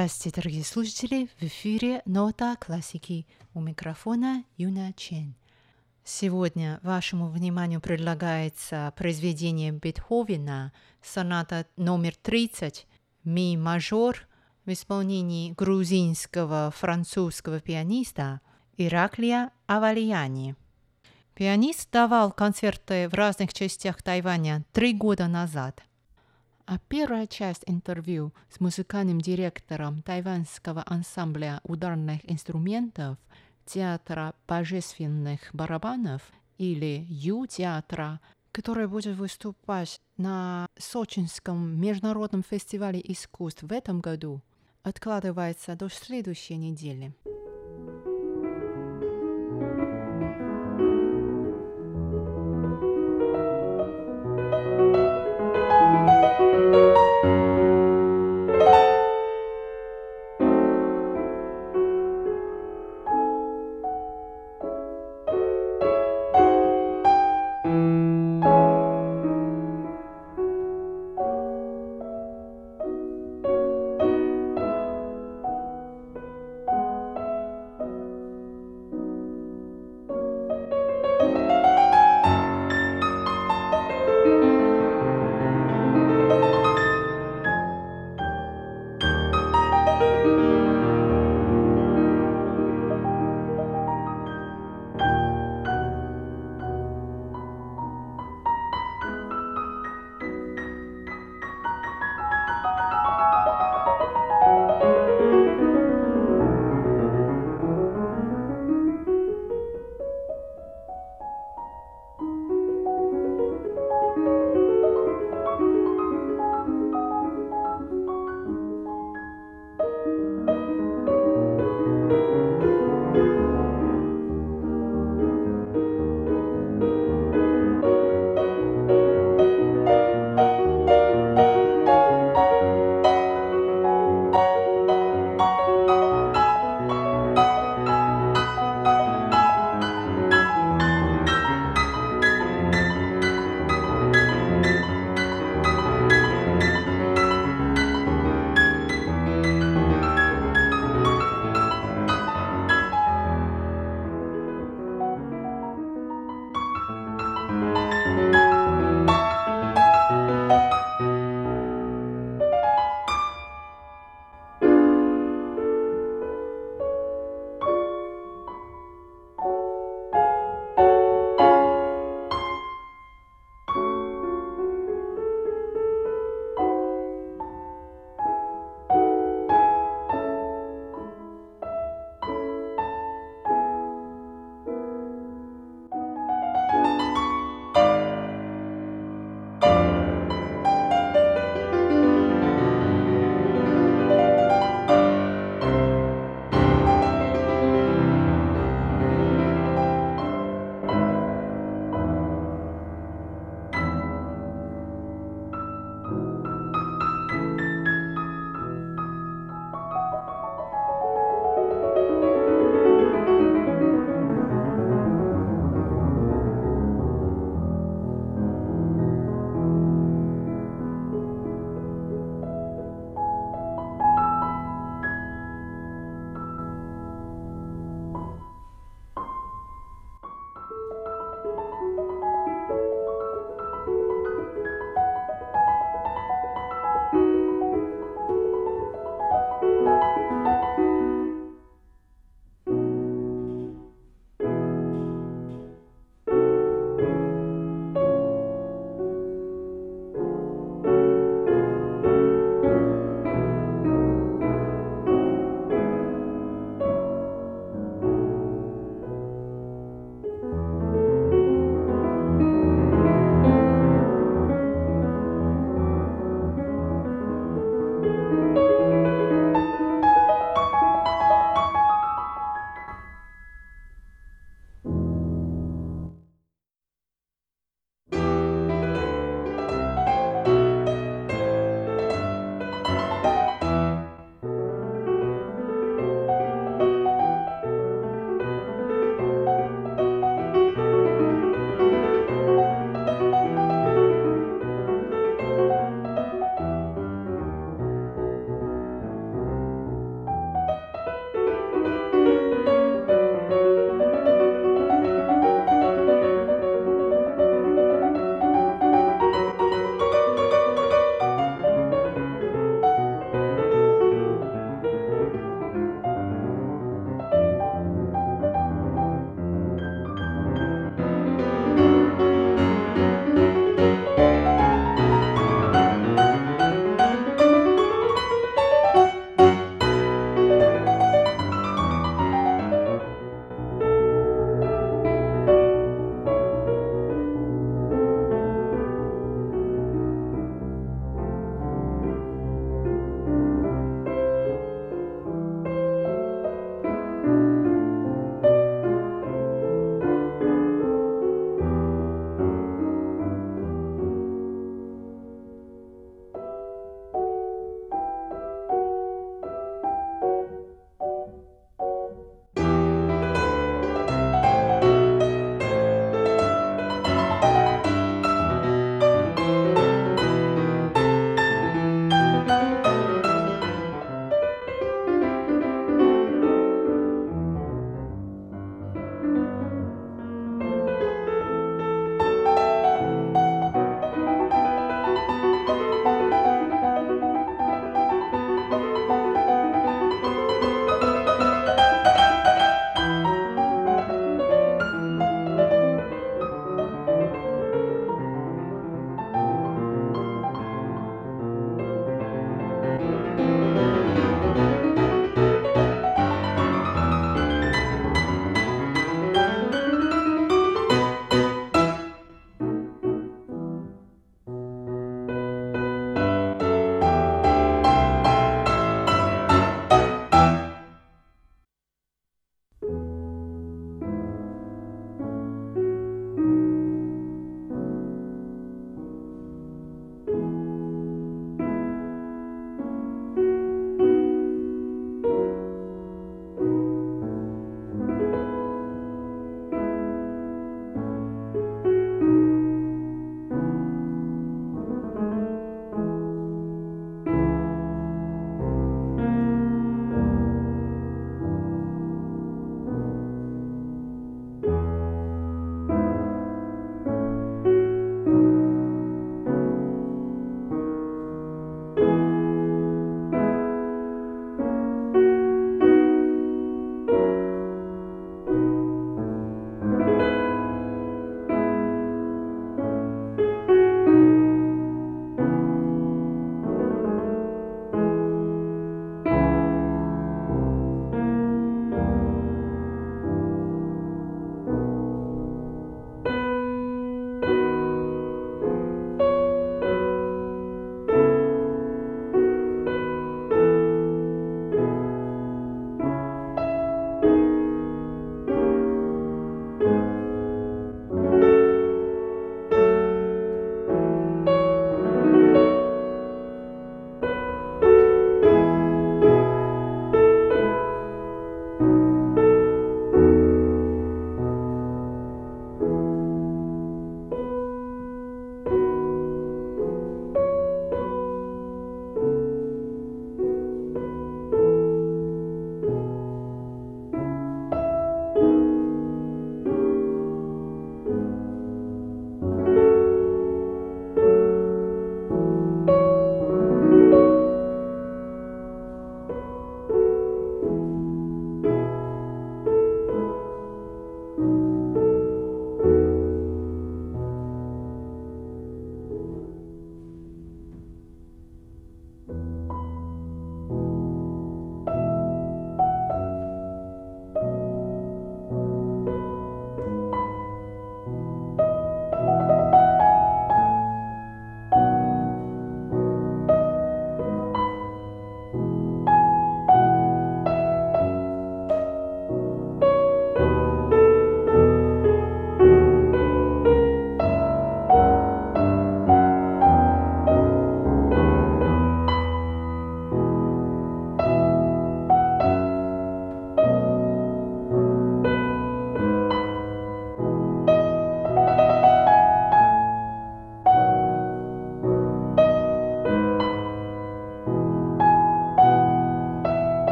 Здравствуйте, дорогие слушатели! В эфире «Нота классики» у микрофона Юна Чен. Сегодня вашему вниманию предлагается произведение Бетховена, соната номер 30, ми мажор в исполнении грузинского французского пианиста Ираклия Авалияни. Пианист давал концерты в разных частях Тайваня три года назад – а первая часть интервью с музыкальным директором тайваньского ансамбля ударных инструментов Театра божественных барабанов или Ю-театра, который будет выступать на Сочинском международном фестивале искусств в этом году, откладывается до следующей недели.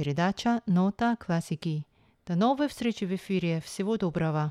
Передача «Нота классики». До новой встречи в эфире. Всего доброго.